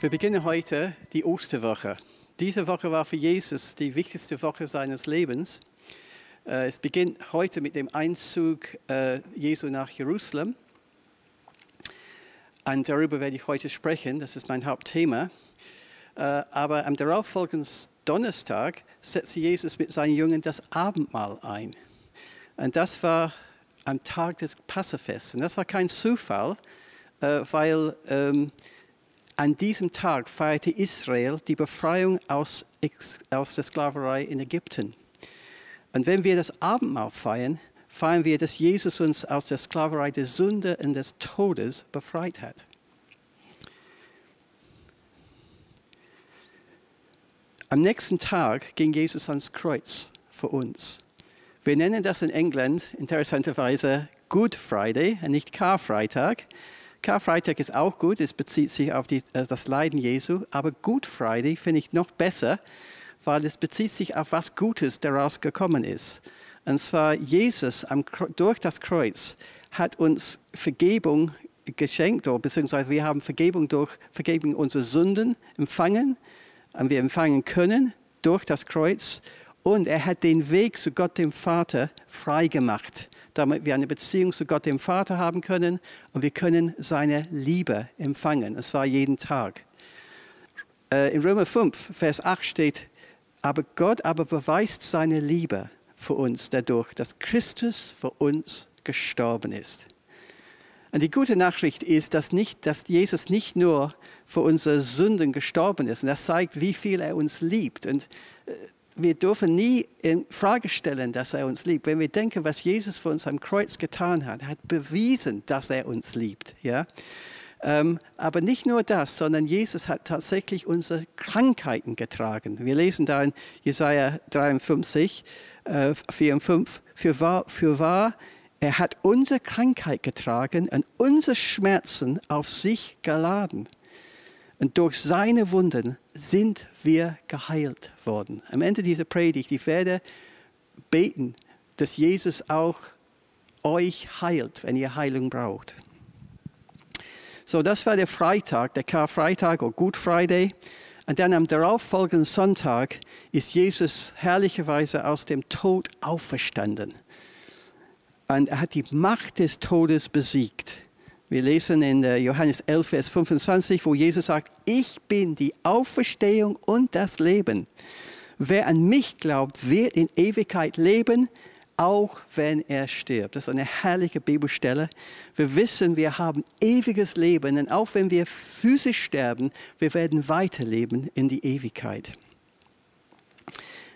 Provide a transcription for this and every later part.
Wir beginnen heute die Osterwoche. Diese Woche war für Jesus die wichtigste Woche seines Lebens. Äh, es beginnt heute mit dem Einzug äh, Jesu nach Jerusalem. Und darüber werde ich heute sprechen, das ist mein Hauptthema. Äh, aber am darauffolgenden Donnerstag setzte Jesus mit seinen Jüngern das Abendmahl ein. Und das war am Tag des Passafests. Und das war kein Zufall, weil ähm, an diesem Tag feierte Israel die Befreiung aus, aus der Sklaverei in Ägypten. Und wenn wir das Abendmahl feiern, feiern wir, dass Jesus uns aus der Sklaverei der Sünde und des Todes befreit hat. Am nächsten Tag ging Jesus ans Kreuz für uns. Wir nennen das in England interessanterweise Good Friday und nicht Karfreitag. Karfreitag ist auch gut, es bezieht sich auf die, äh, das Leiden Jesu, aber Good Friday finde ich noch besser, weil es bezieht sich auf was Gutes daraus gekommen ist. Und zwar Jesus am, durch das Kreuz hat uns Vergebung geschenkt, oder beziehungsweise wir haben Vergebung durch Vergebung unserer Sünden empfangen und wir empfangen können durch das Kreuz und er hat den Weg zu Gott dem Vater freigemacht damit wir eine Beziehung zu Gott dem Vater haben können und wir können seine Liebe empfangen. Es war jeden Tag. Äh, in Römer 5, Vers 8 steht, aber Gott aber beweist seine Liebe für uns dadurch, dass Christus für uns gestorben ist. Und die gute Nachricht ist, dass, nicht, dass Jesus nicht nur für unsere Sünden gestorben ist. Und das zeigt, wie viel er uns liebt. Und äh, wir dürfen nie in Frage stellen, dass er uns liebt. Wenn wir denken, was Jesus für uns am Kreuz getan hat, hat bewiesen, dass er uns liebt. Ja? Ähm, aber nicht nur das, sondern Jesus hat tatsächlich unsere Krankheiten getragen. Wir lesen da in Jesaja 53, äh, 4 und 5, für wahr, für wahr, er hat unsere Krankheit getragen und unsere Schmerzen auf sich geladen. Und durch seine Wunden sind wir geheilt worden. Am Ende dieser Predigt, ich werde beten, dass Jesus auch euch heilt, wenn ihr Heilung braucht. So, das war der Freitag, der Karfreitag oder Good Friday. Und dann am darauffolgenden Sonntag ist Jesus herrlicherweise aus dem Tod auferstanden. Und er hat die Macht des Todes besiegt. Wir lesen in äh, Johannes 11, Vers 25, wo Jesus sagt, ich bin die Auferstehung und das Leben. Wer an mich glaubt, wird in Ewigkeit leben, auch wenn er stirbt. Das ist eine herrliche Bibelstelle. Wir wissen, wir haben ewiges Leben und auch wenn wir physisch sterben, wir werden weiterleben in die Ewigkeit.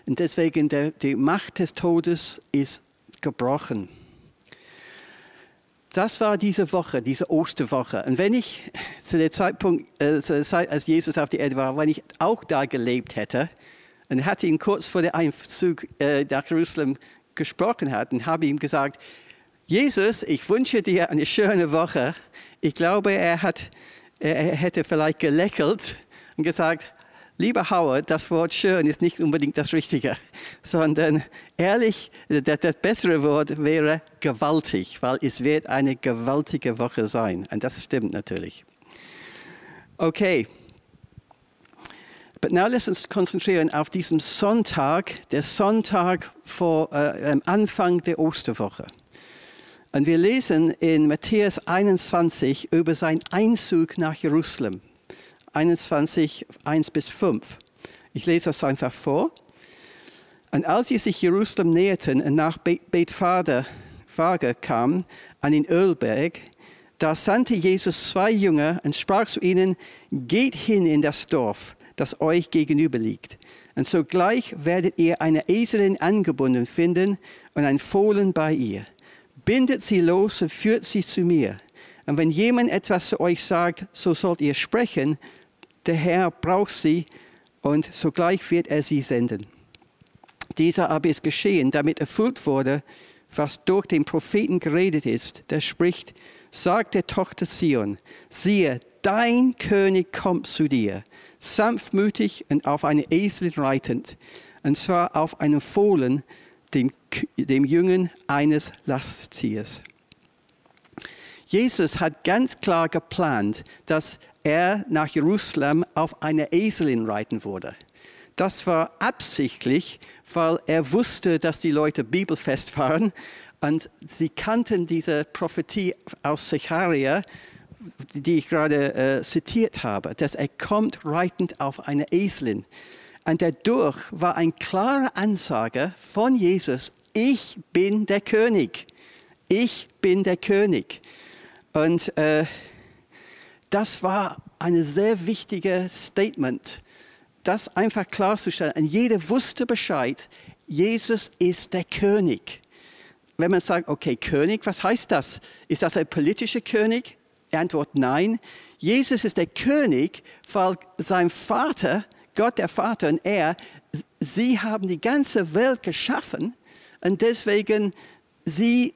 Und deswegen der, die Macht des Todes ist gebrochen. Das war diese Woche, diese Osterwoche. Und wenn ich zu dem Zeitpunkt, äh, zu der Zeit, als Jesus auf die Erde war, wenn ich auch da gelebt hätte und hätte ihn kurz vor dem Einzug äh, nach Jerusalem gesprochen hat und habe ihm gesagt, Jesus, ich wünsche dir eine schöne Woche. Ich glaube, er, hat, er hätte vielleicht gelächelt und gesagt, Lieber Howard, das Wort schön ist nicht unbedingt das Richtige, sondern ehrlich, das, das bessere Wort wäre gewaltig, weil es wird eine gewaltige Woche sein. Und das stimmt natürlich. Okay. Aber now lass uns konzentrieren auf diesen Sonntag, der Sonntag vor äh, am Anfang der Osterwoche. Und wir lesen in Matthäus 21 über seinen Einzug nach Jerusalem. 21, 1 bis 5. Ich lese das einfach vor. Und als sie sich Jerusalem näherten und nach Bethphage kamen, an den Ölberg, da sandte Jesus zwei Jünger und sprach zu ihnen, geht hin in das Dorf, das euch gegenüber liegt. Und sogleich werdet ihr eine Eselin angebunden finden und ein Fohlen bei ihr. Bindet sie los und führt sie zu mir. Und wenn jemand etwas zu euch sagt, so sollt ihr sprechen, der Herr braucht sie und sogleich wird er sie senden. Dieser aber ist geschehen, damit erfüllt wurde, was durch den Propheten geredet ist, der spricht, sagt der Tochter Zion, siehe, dein König kommt zu dir, sanftmütig und auf eine Esel reitend, und zwar auf einem Fohlen, dem, dem Jüngen eines Lasttiers. Jesus hat ganz klar geplant, dass er nach Jerusalem auf einer Eselin reiten würde. Das war absichtlich, weil er wusste, dass die Leute bibelfest waren und sie kannten diese Prophetie aus Zecharia, die ich gerade äh, zitiert habe, dass er kommt reitend auf einer Eselin. Und dadurch war eine klare Ansage von Jesus, ich bin der König. Ich bin der König. Und äh, das war ein sehr wichtiges Statement, das einfach klarzustellen. Und jeder wusste Bescheid, Jesus ist der König. Wenn man sagt, okay, König, was heißt das? Ist das ein politischer König? Antwort nein. Jesus ist der König, weil sein Vater, Gott der Vater und er, sie haben die ganze Welt geschaffen und deswegen sie,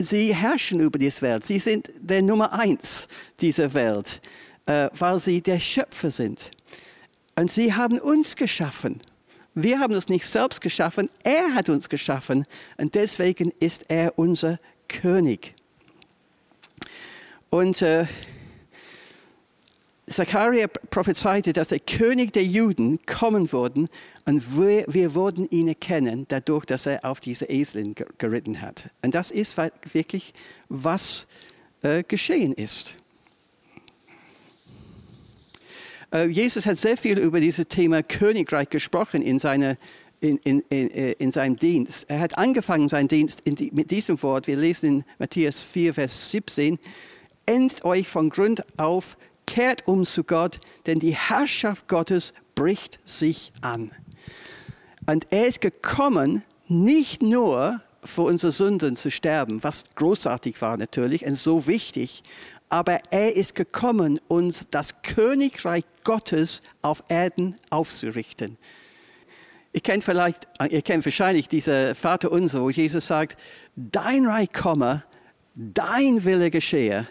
sie herrschen über diese Welt. Sie sind der Nummer eins dieser Welt, äh, weil sie der Schöpfer sind. Und sie haben uns geschaffen. Wir haben uns nicht selbst geschaffen, er hat uns geschaffen und deswegen ist er unser König. Und äh, Zachariah prophezeite, dass der König der Juden kommen würde und wir, wir würden ihn erkennen, dadurch, dass er auf diese Eselin geritten hat. Und das ist wirklich, was äh, geschehen ist. Äh, Jesus hat sehr viel über dieses Thema Königreich gesprochen in, seine, in, in, in, äh, in seinem Dienst. Er hat angefangen seinen Dienst die, mit diesem Wort. Wir lesen in Matthäus 4, Vers 17. Endet euch von Grund auf, kehrt um zu Gott, denn die Herrschaft Gottes bricht sich an. Und er ist gekommen, nicht nur für unsere Sünden zu sterben, was großartig war natürlich und so wichtig, aber er ist gekommen, uns das Königreich Gottes auf Erden aufzurichten. Ihr kennt vielleicht, ihr kennt wahrscheinlich diese Vater unser, wo Jesus sagt, dein Reich komme, dein Wille geschehe,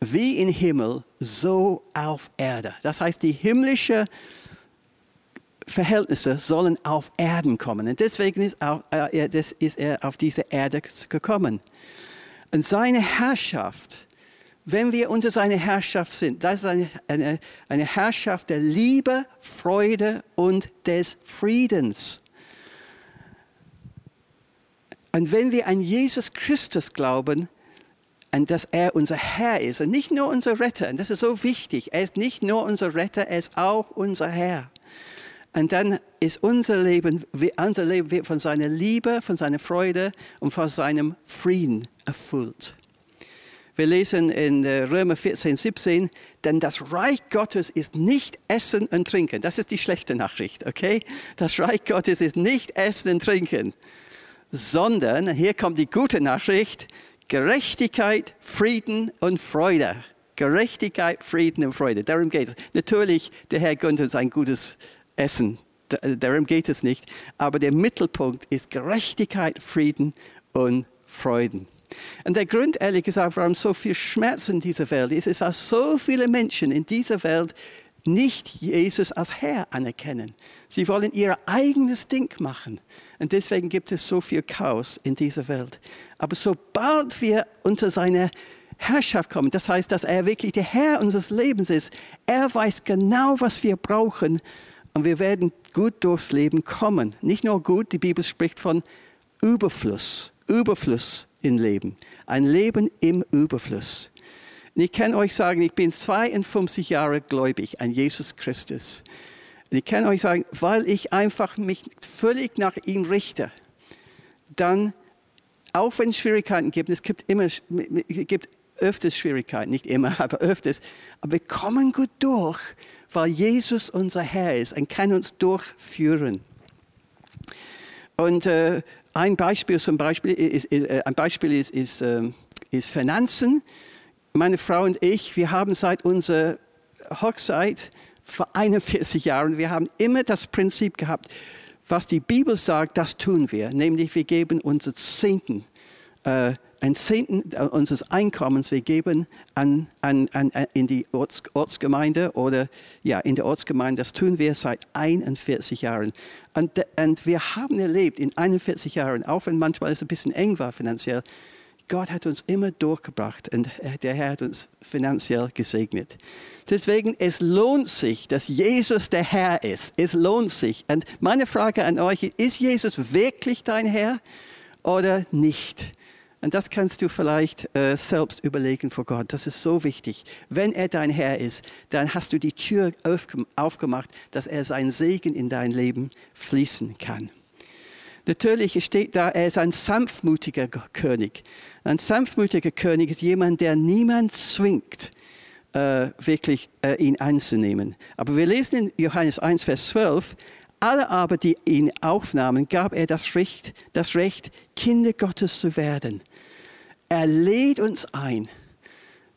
wie im Himmel, so auf Erde. Das heißt, die himmlischen Verhältnisse sollen auf Erden kommen. Und deswegen ist, auch, äh, ist er auf diese Erde gekommen. Und seine Herrschaft wenn wir unter seiner Herrschaft sind. Das ist eine, eine, eine Herrschaft der Liebe, Freude und des Friedens. Und wenn wir an Jesus Christus glauben, und dass er unser Herr ist und nicht nur unser Retter, und das ist so wichtig, er ist nicht nur unser Retter, er ist auch unser Herr. Und dann ist unser Leben, unser Leben wird von seiner Liebe, von seiner Freude und von seinem Frieden erfüllt. Wir lesen in äh, Römer 14, 17, denn das Reich Gottes ist nicht Essen und Trinken. Das ist die schlechte Nachricht, okay? Das Reich Gottes ist nicht Essen und Trinken, sondern, hier kommt die gute Nachricht, Gerechtigkeit, Frieden und Freude. Gerechtigkeit, Frieden und Freude. Darum geht es. Natürlich, der Herr gönnt uns ein gutes Essen. Darum geht es nicht. Aber der Mittelpunkt ist Gerechtigkeit, Frieden und Freuden. Und der Grund, ehrlich gesagt, warum so viel Schmerz in dieser Welt ist, ist, weil so viele Menschen in dieser Welt nicht Jesus als Herr anerkennen. Sie wollen ihr eigenes Ding machen. Und deswegen gibt es so viel Chaos in dieser Welt. Aber sobald wir unter seine Herrschaft kommen, das heißt, dass er wirklich der Herr unseres Lebens ist, er weiß genau, was wir brauchen und wir werden gut durchs Leben kommen. Nicht nur gut, die Bibel spricht von Überfluss, Überfluss im Leben. Ein Leben im Überfluss. Und ich kann euch sagen, ich bin 52 Jahre gläubig an Jesus Christus. Und ich kann euch sagen, weil ich einfach mich völlig nach ihm richte, dann, auch wenn es Schwierigkeiten gibt, es gibt immer, es gibt öfters Schwierigkeiten, nicht immer, aber öfters, aber wir kommen gut durch, weil Jesus unser Herr ist und kann uns durchführen. Und äh, ein Beispiel zum Beispiel ist, äh, ein Beispiel ist, ist, ähm, ist Finanzen. Meine Frau und ich, wir haben seit unserer Hochzeit vor 41 Jahren, wir haben immer das Prinzip gehabt, was die Bibel sagt, das tun wir. Nämlich wir geben unser Zehnten, äh, ein Zehnten unseres Einkommens, wir geben an, an, an, in die Orts, Ortsgemeinde oder ja, in der Ortsgemeinde. Das tun wir seit 41 Jahren. Und, und wir haben erlebt in 41 Jahren, auch wenn manchmal es ein bisschen eng war finanziell, Gott hat uns immer durchgebracht und der Herr hat uns finanziell gesegnet. Deswegen, es lohnt sich, dass Jesus der Herr ist. Es lohnt sich. Und meine Frage an euch, ist Jesus wirklich dein Herr oder nicht? Und das kannst du vielleicht äh, selbst überlegen vor Gott. Das ist so wichtig. Wenn er dein Herr ist, dann hast du die Tür aufgemacht, dass er seinen Segen in dein Leben fließen kann. Natürlich steht da, er ist ein sanftmutiger König. Ein sanftmutiger König ist jemand, der niemand zwingt, äh, wirklich äh, ihn anzunehmen. Aber wir lesen in Johannes 1, Vers 12, alle aber, die ihn aufnahmen, gab er das Recht, das Recht, Kinder Gottes zu werden. Er lädt uns ein,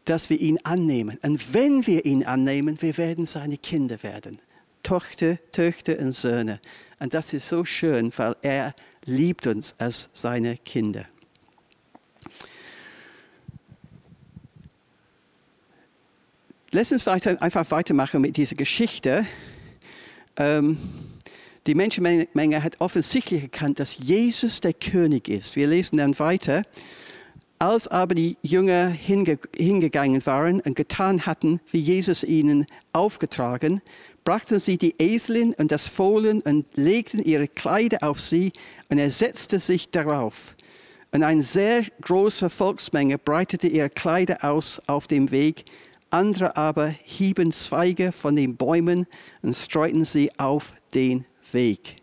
dass wir ihn annehmen. Und wenn wir ihn annehmen, wir werden seine Kinder werden. Tochter, Töchter und Söhne. Und das ist so schön, weil er liebt uns als seine Kinder. Lass uns weiter, einfach weitermachen mit dieser Geschichte. Ähm, die Menschenmenge hat offensichtlich erkannt, dass Jesus der König ist. Wir lesen dann weiter. Als aber die Jünger hinge hingegangen waren und getan hatten, wie Jesus ihnen aufgetragen, brachten sie die Eselin und das Fohlen und legten ihre Kleider auf sie, und er setzte sich darauf. Und eine sehr große Volksmenge breitete ihre Kleider aus auf dem Weg, andere aber hieben Zweige von den Bäumen und streuten sie auf den Weg.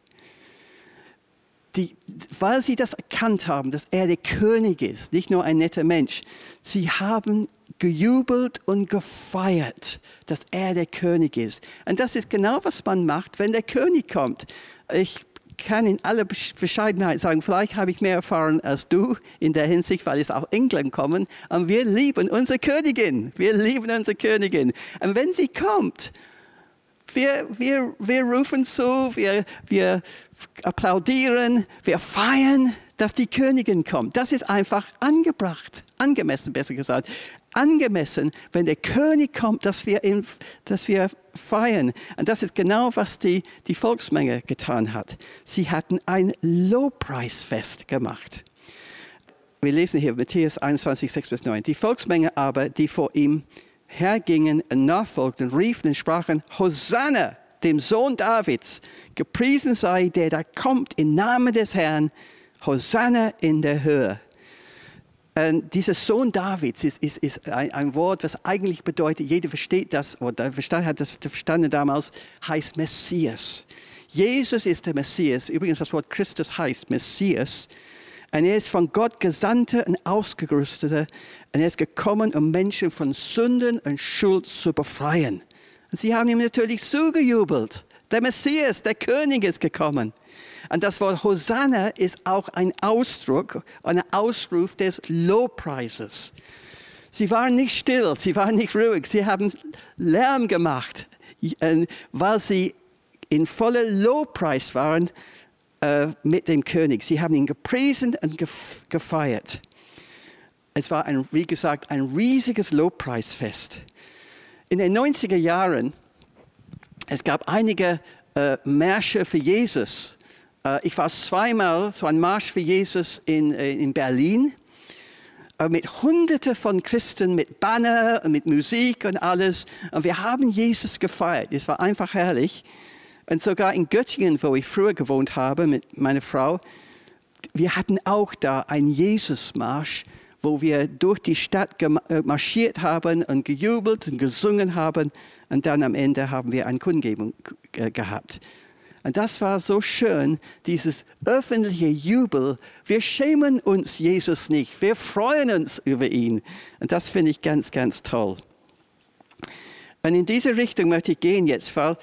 Die, weil sie das erkannt haben, dass er der König ist, nicht nur ein netter Mensch, sie haben gejubelt und gefeiert, dass er der König ist. Und das ist genau, was man macht, wenn der König kommt. Ich kann in aller Bescheidenheit sagen, vielleicht habe ich mehr erfahren als du in der Hinsicht, weil ich aus England komme. Und wir lieben unsere Königin. Wir lieben unsere Königin. Und wenn sie kommt, wir, wir, wir rufen zu, wir, wir applaudieren, wir feiern, dass die Königin kommt. Das ist einfach angebracht, angemessen, besser gesagt. Angemessen, wenn der König kommt, dass wir, ihn, dass wir feiern. Und das ist genau, was die, die Volksmenge getan hat. Sie hatten ein Lobpreisfest gemacht. Wir lesen hier Matthäus 21, 6 bis 9. Die Volksmenge aber, die vor ihm hergingen und nachfolgten, riefen und sprachen, Hosanna, dem Sohn Davids, gepriesen sei der, der kommt im Namen des Herrn, Hosanna in der Höhe. Und dieser Sohn Davids ist, ist, ist ein, ein, Wort, was eigentlich bedeutet, jeder versteht das, oder verstanden, hat das verstanden damals, heißt Messias. Jesus ist der Messias. Übrigens, das Wort Christus heißt Messias. Und er ist von Gott gesandter und ausgerüsteter. Und er ist gekommen, um Menschen von Sünden und Schuld zu befreien. Und sie haben ihm natürlich zugejubelt. Der Messias, der König ist gekommen. Und das Wort Hosanna ist auch ein Ausdruck, ein Ausruf des Lobpreises. Sie waren nicht still, sie waren nicht ruhig, sie haben Lärm gemacht, weil sie in voller Lobpreis waren äh, mit dem König. Sie haben ihn gepriesen und gefeiert. Es war, ein, wie gesagt, ein riesiges Lobpreisfest. In den 90er Jahren, es gab einige äh, Märsche für Jesus äh, ich war zweimal so ein Marsch für Jesus in, äh, in Berlin äh, mit Hunderten von Christen, mit Banner, mit Musik und alles. Und wir haben Jesus gefeiert. Es war einfach herrlich. Und sogar in Göttingen, wo ich früher gewohnt habe mit meiner Frau, wir hatten auch da einen Jesusmarsch, wo wir durch die Stadt marschiert haben und gejubelt und gesungen haben. Und dann am Ende haben wir eine Kundgebung gehabt. Und das war so schön, dieses öffentliche Jubel. Wir schämen uns Jesus nicht, wir freuen uns über ihn. Und das finde ich ganz, ganz toll. Und in diese Richtung möchte ich gehen jetzt, weil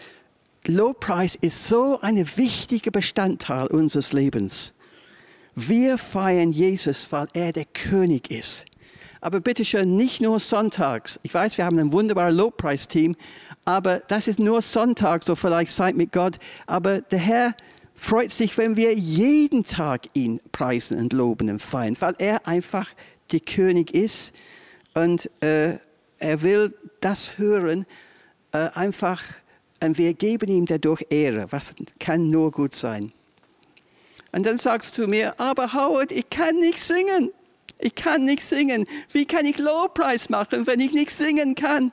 Lobpreis ist so ein wichtiger Bestandteil unseres Lebens. Wir feiern Jesus, weil er der König ist. Aber bitte schön, nicht nur sonntags. Ich weiß, wir haben ein wunderbares Lobpreisteam, aber das ist nur Sonntag, so vielleicht Zeit mit Gott. Aber der Herr freut sich, wenn wir jeden Tag ihn preisen und loben und feiern, weil er einfach der König ist und äh, er will das hören, äh, einfach, und wir geben ihm dadurch Ehre, was kann nur gut sein. Und dann sagst du mir, aber Howard, ich kann nicht singen. Ich kann nicht singen. Wie kann ich Lobpreis machen, wenn ich nicht singen kann?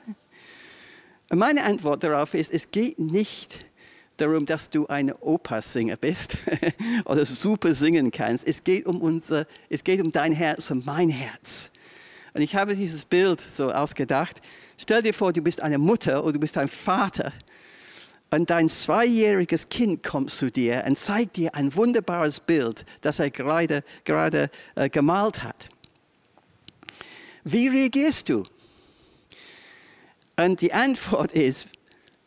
Meine Antwort darauf ist, es geht nicht darum, dass du eine Opersinger bist oder super singen kannst. Es geht um unser, es geht um dein Herz und mein Herz. Und ich habe dieses Bild so ausgedacht. Stell dir vor, du bist eine Mutter oder du bist ein Vater und dein zweijähriges Kind kommt zu dir und zeigt dir ein wunderbares Bild, das er gerade, gerade äh, gemalt hat. Wie reagierst du? Und die Antwort ist,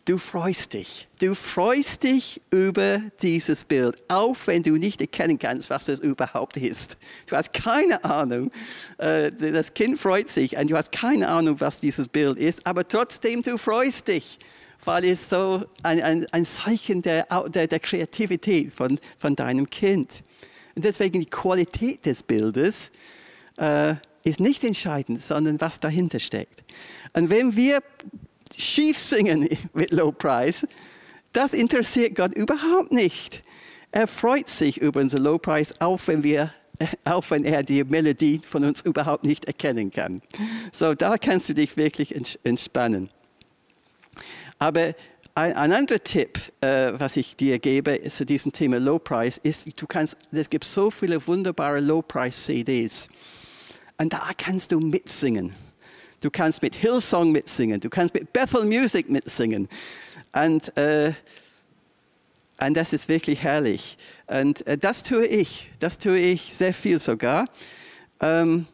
du freust dich. Du freust dich über dieses Bild, auch wenn du nicht erkennen kannst, was es überhaupt ist. Du hast keine Ahnung. Äh, das Kind freut sich und du hast keine Ahnung, was dieses Bild ist, aber trotzdem du freust dich, weil es so ein, ein, ein Zeichen der, der, der Kreativität von, von deinem Kind. Und deswegen die Qualität des Bildes äh, ist nicht entscheidend, sondern was dahinter steckt. Und wenn wir schief singen mit Low Price, das interessiert Gott überhaupt nicht. Er freut sich über unser Low Price, auch wenn wir auch wenn er die Melodie von uns überhaupt nicht erkennen kann. So, da kannst du dich wirklich entspannen. Aber ein, ein anderer Tipp, äh, was ich dir gebe zu diesem Thema Low Price, ist, du kannst, es gibt so viele wunderbare Low Price CDs. Und da kannst du mitsingen. Du kannst mit Hillsong mitsingen. Du kannst mit Bethel Music mitsingen. Und, äh, und das ist wirklich herrlich. Und äh, das tue ich. Das tue ich sehr viel sogar. Ähm,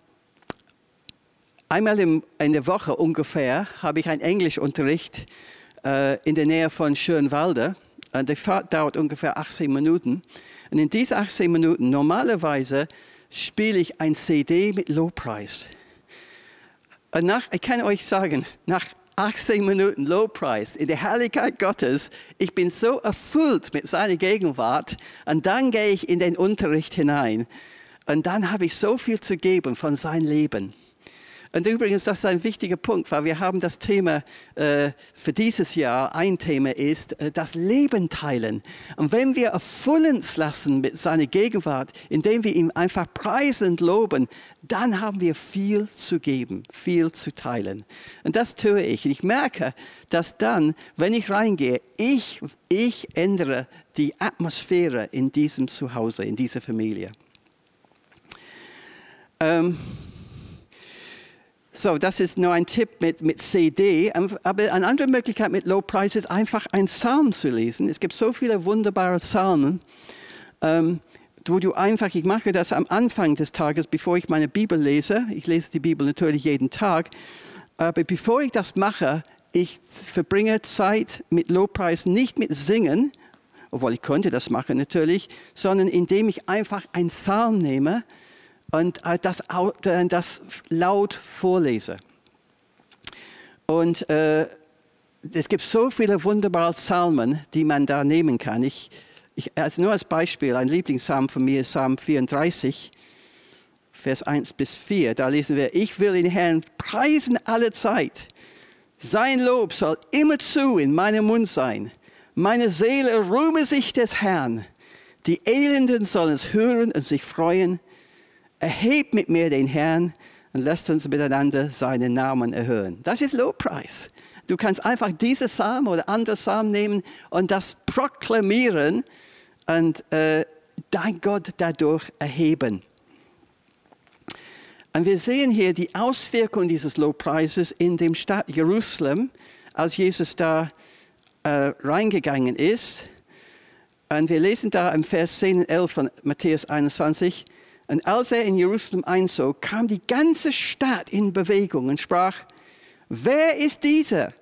einmal im, in der Woche ungefähr habe ich einen Englischunterricht äh, in der Nähe von Schönwalde. Und die Fahrt dauert ungefähr 18 Minuten. Und in diesen 18 Minuten, normalerweise spiele ich ein CD mit Lowpreis. Und nach, ich kann euch sagen, nach 18 Minuten Low Price in der Herrlichkeit Gottes, ich bin so erfüllt mit seiner Gegenwart und dann gehe ich in den Unterricht hinein und dann habe ich so viel zu geben von seinem Leben. Und übrigens, das ist ein wichtiger Punkt, weil wir haben das Thema äh, für dieses Jahr, ein Thema ist äh, das Leben teilen. Und wenn wir erfüllen lassen mit seiner Gegenwart, indem wir ihn einfach preisend loben, dann haben wir viel zu geben, viel zu teilen. Und das tue ich. Und ich merke, dass dann, wenn ich reingehe, ich, ich ändere die Atmosphäre in diesem Zuhause, in dieser Familie. Ähm, so, das ist nur ein Tipp mit, mit CD. Aber eine andere Möglichkeit mit Low Price ist einfach einen Psalm zu lesen. Es gibt so viele wunderbare Psalmen, ähm, wo du einfach, ich mache das am Anfang des Tages, bevor ich meine Bibel lese. Ich lese die Bibel natürlich jeden Tag. Aber bevor ich das mache, ich verbringe Zeit mit Lobpreis, nicht mit Singen, obwohl ich könnte das machen natürlich, sondern indem ich einfach einen Psalm nehme und äh, das, äh, das laut vorlese. Und äh, es gibt so viele wunderbare Psalmen, die man da nehmen kann. Ich, ich, also nur als Beispiel, ein Lieblingspsalm von mir ist Psalm 34, Vers 1 bis 4. Da lesen wir, ich will den Herrn preisen alle Zeit. Sein Lob soll immerzu in meinem Mund sein. Meine Seele rühme sich des Herrn. Die Elenden sollen es hören und sich freuen erhebt mit mir den Herrn und lasst uns miteinander seinen Namen erhöhen. Das ist Lobpreis. Du kannst einfach diese Psalm oder andere Psalm nehmen und das proklamieren und äh, dein Gott dadurch erheben. Und wir sehen hier die Auswirkung dieses Lobpreises in dem Stadt Jerusalem, als Jesus da äh, reingegangen ist. Und wir lesen da im Vers 10 und 11 von Matthäus 21, und als er in Jerusalem einzog, kam die ganze Stadt in Bewegung und sprach, wer ist dieser?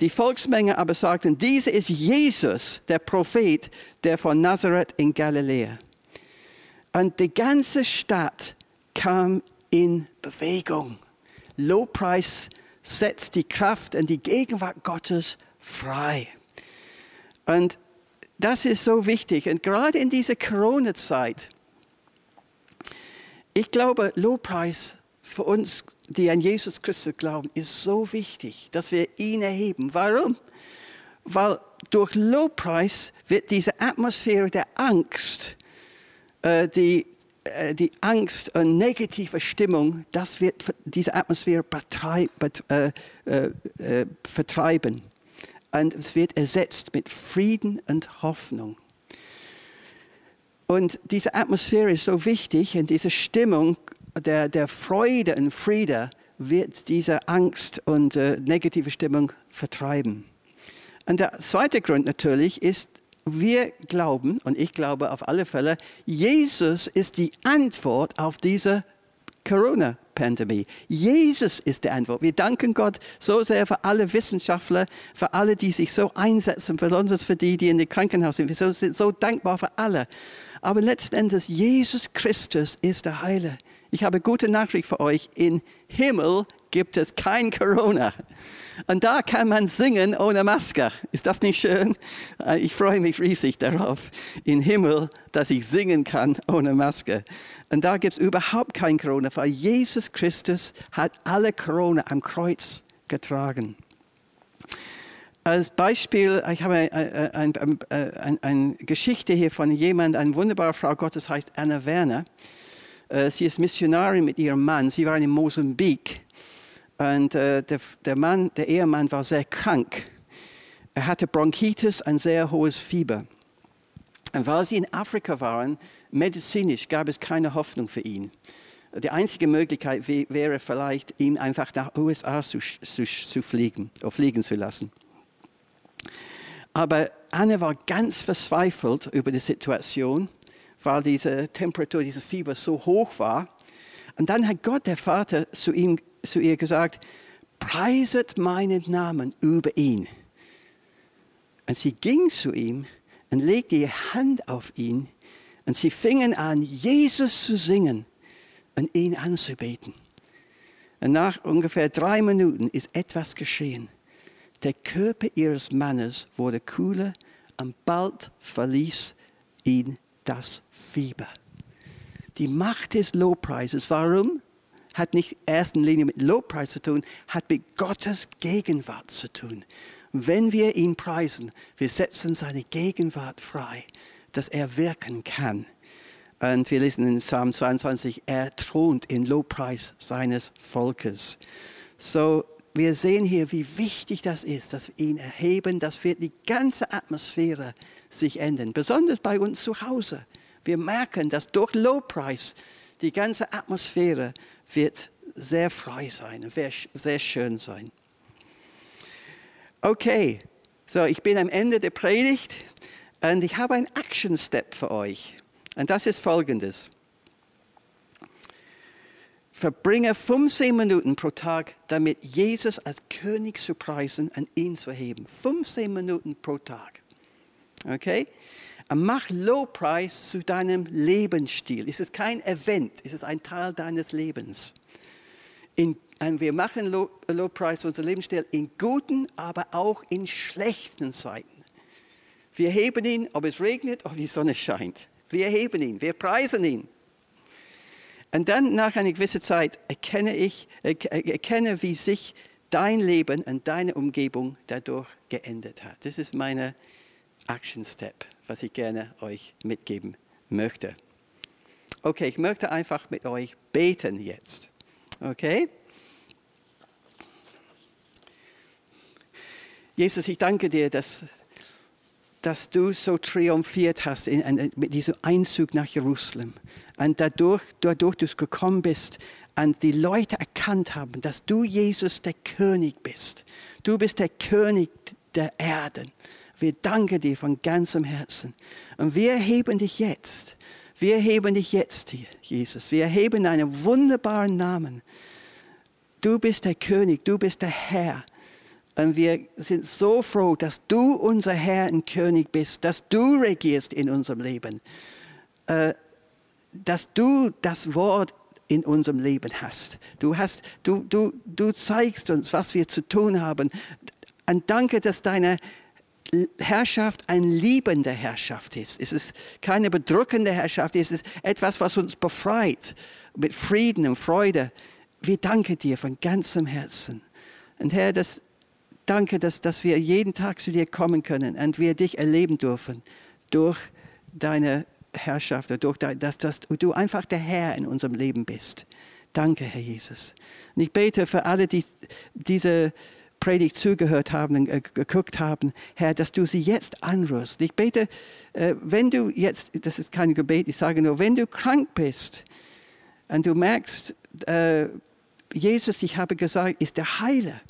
Die Volksmenge aber sagten, dieser ist Jesus, der Prophet, der von Nazareth in Galiläa. Und die ganze Stadt kam in Bewegung. Lobpreis setzt die Kraft und die Gegenwart Gottes frei. Und das ist so wichtig. Und gerade in dieser Corona-Zeit, ich glaube, Lobpreis für uns, die an Jesus Christus glauben, ist so wichtig, dass wir ihn erheben. Warum? Weil durch Lobpreis wird diese Atmosphäre der Angst, äh, die äh, die Angst und negative Stimmung, das wird diese Atmosphäre äh, vertreiben. Und es wird ersetzt mit Frieden und Hoffnung. Und diese Atmosphäre ist so wichtig und diese Stimmung der, der Freude und Friede wird diese Angst und äh, negative Stimmung vertreiben. Und der zweite Grund natürlich ist, wir glauben, und ich glaube auf alle Fälle, Jesus ist die Antwort auf diese Corona-Pandemie. Jesus ist die Antwort. Wir danken Gott so sehr für alle Wissenschaftler, für alle, die sich so einsetzen, besonders für die, die in den Krankenhaus sind. Wir sind so dankbar für alle. Aber letzten Endes, Jesus Christus ist der Heiler. Ich habe gute Nachricht für euch. In Himmel gibt es kein Corona. Und da kann man singen ohne Maske. Ist das nicht schön? Äh, ich freue mich riesig darauf, in Himmel, dass ich singen kann ohne Maske. Und da gibt es überhaupt kein Corona, weil Jesus Christus hat alle Corona am Kreuz getragen. Als Beispiel, ich habe eine, eine, eine, eine Geschichte hier von jemand, eine wunderbare Frau Gottes heißt Anna Werner. Äh, sie ist Missionarin mit ihrem Mann. Sie waren in Mosambik und äh, der, der, Mann, der Ehemann war sehr krank. Er hatte Bronchitis, ein sehr hohes Fieber. Und weil sie in Afrika waren, medizinisch gab es keine Hoffnung für ihn. Die einzige Möglichkeit wäre vielleicht, ihn einfach nach USA zu, zu, zu fliegen, oder fliegen zu lassen. Aber Anne war ganz verzweifelt über die Situation weil diese Temperatur, dieses Fieber so hoch war. Und dann hat Gott, der Vater, zu, ihm, zu ihr gesagt, preiset meinen Namen über ihn. Und sie ging zu ihm und legte ihre Hand auf ihn und sie fingen an, Jesus zu singen und ihn anzubeten. Und nach ungefähr drei Minuten ist etwas geschehen. Der Körper ihres Mannes wurde kühler und bald verließ ihn das Fieber. Die Macht des Lobpreises. Warum? Hat nicht in erster Linie mit Lobpreis zu tun, hat mit Gottes Gegenwart zu tun. Wenn wir ihn preisen, wir setzen seine Gegenwart frei, dass er wirken kann. Und wir lesen in Psalm 22, er thront in Lobpreis seines Volkes. So, wir sehen hier, wie wichtig das ist, dass wir ihn erheben, dass wir die ganze Atmosphäre sich ändern, besonders bei uns zu Hause. Wir merken, dass durch Lobpreis die ganze Atmosphäre wird sehr frei sein und sehr schön sein. Okay, so ich bin am Ende der Predigt und ich habe einen Action Step für euch. Und das ist folgendes. Verbringe 15 Minuten pro Tag damit, Jesus als König zu preisen und ihn zu heben. 15 Minuten pro Tag. Okay? Mach Lowpreis zu deinem Lebensstil. Es ist kein Event, es ist ein Teil deines Lebens. In, und wir machen Low, Lowpreis unser Lebensstil in guten, aber auch in schlechten Zeiten. Wir heben ihn, ob es regnet, ob die Sonne scheint. Wir heben ihn, wir preisen ihn. Und dann nach einer gewissen Zeit erkenne ich, erkenne, wie sich dein Leben und deine Umgebung dadurch geändert hat. Das ist meine Action Step, was ich gerne euch mitgeben möchte. Okay, ich möchte einfach mit euch beten jetzt. Okay? Jesus, ich danke dir, dass dass du so triumphiert hast in, in, mit diesem Einzug nach Jerusalem. Und dadurch, dadurch du gekommen bist und die Leute erkannt haben, dass du Jesus der König bist. Du bist der König der Erden. Wir danken dir von ganzem Herzen. Und wir heben dich jetzt. Wir heben dich jetzt, Jesus. Wir heben deinen wunderbaren Namen. Du bist der König, du bist der Herr. Und wir sind so froh, dass du unser Herr und König bist, dass du regierst in unserem Leben, äh, dass du das Wort in unserem Leben hast. Du, hast du, du, du zeigst uns, was wir zu tun haben. Und danke, dass deine Herrschaft eine liebende Herrschaft ist. Es ist keine bedrückende Herrschaft, es ist etwas, was uns befreit mit Frieden und Freude. Wir danken dir von ganzem Herzen. Und Herr, dass Danke, dass, dass wir jeden Tag zu dir kommen können und wir dich erleben dürfen durch deine Herrschaft, durch dass, dass du einfach der Herr in unserem Leben bist. Danke, Herr Jesus. Und ich bete für alle, die diese Predigt zugehört haben und äh, geguckt haben, Herr, dass du sie jetzt anrührst. Ich bete, äh, wenn du jetzt, das ist kein Gebet, ich sage nur, wenn du krank bist und du merkst, äh, Jesus, ich habe gesagt, ist der Heiler.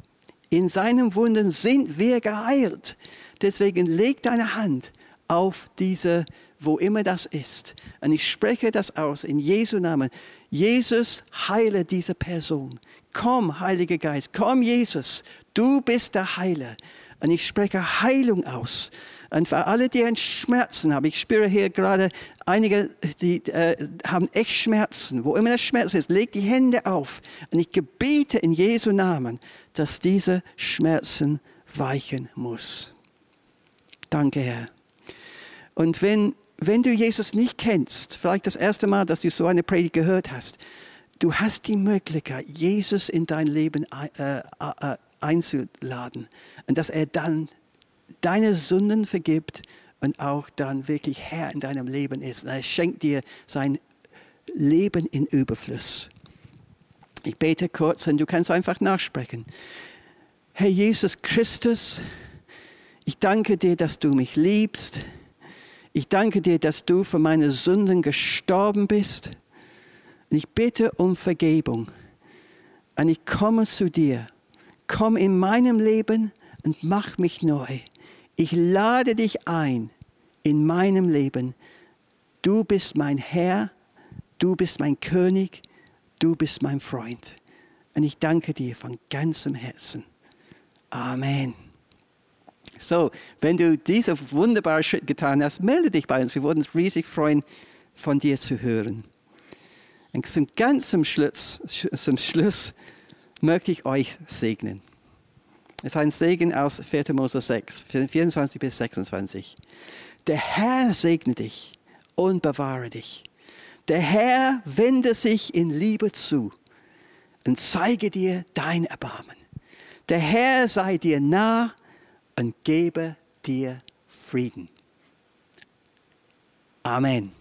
In seinen Wunden sind wir geheilt. Deswegen leg deine Hand auf diese, wo immer das ist. Und ich spreche das aus in Jesu Namen. Jesus, heile diese Person. Komm, Heiliger Geist, komm, Jesus, du bist der Heiler. Und ich spreche Heilung aus. Und für alle, die einen Schmerzen haben, ich spüre hier gerade einige, die äh, haben echt Schmerzen. Wo immer der Schmerz ist, leg die Hände auf. Und ich gebete in Jesu Namen, dass diese Schmerzen weichen muss. Danke, Herr. Und wenn, wenn du Jesus nicht kennst, vielleicht das erste Mal, dass du so eine Predigt gehört hast, du hast die Möglichkeit, Jesus in dein Leben äh, äh, einzuladen und dass er dann deine Sünden vergibt und auch dann wirklich Herr in deinem Leben ist. Und er schenkt dir sein Leben in Überfluss. Ich bete kurz und du kannst einfach nachsprechen. Herr Jesus Christus, ich danke dir, dass du mich liebst. Ich danke dir, dass du für meine Sünden gestorben bist. Und ich bitte um Vergebung. Und ich komme zu dir. Komm in meinem Leben und mach mich neu. Ich lade dich ein in meinem Leben. Du bist mein Herr, du bist mein König, du bist mein Freund. Und ich danke dir von ganzem Herzen. Amen. So, wenn du diesen wunderbaren Schritt getan hast, melde dich bei uns. Wir würden uns riesig freuen, von dir zu hören. Und zum ganz Schluss, zum Schluss möchte ich euch segnen. Es ist ein Segen aus 4. Mose 6, 24 bis 26. Der Herr segne dich und bewahre dich. Der Herr wende sich in Liebe zu und zeige dir dein Erbarmen. Der Herr sei dir nah und gebe dir Frieden. Amen.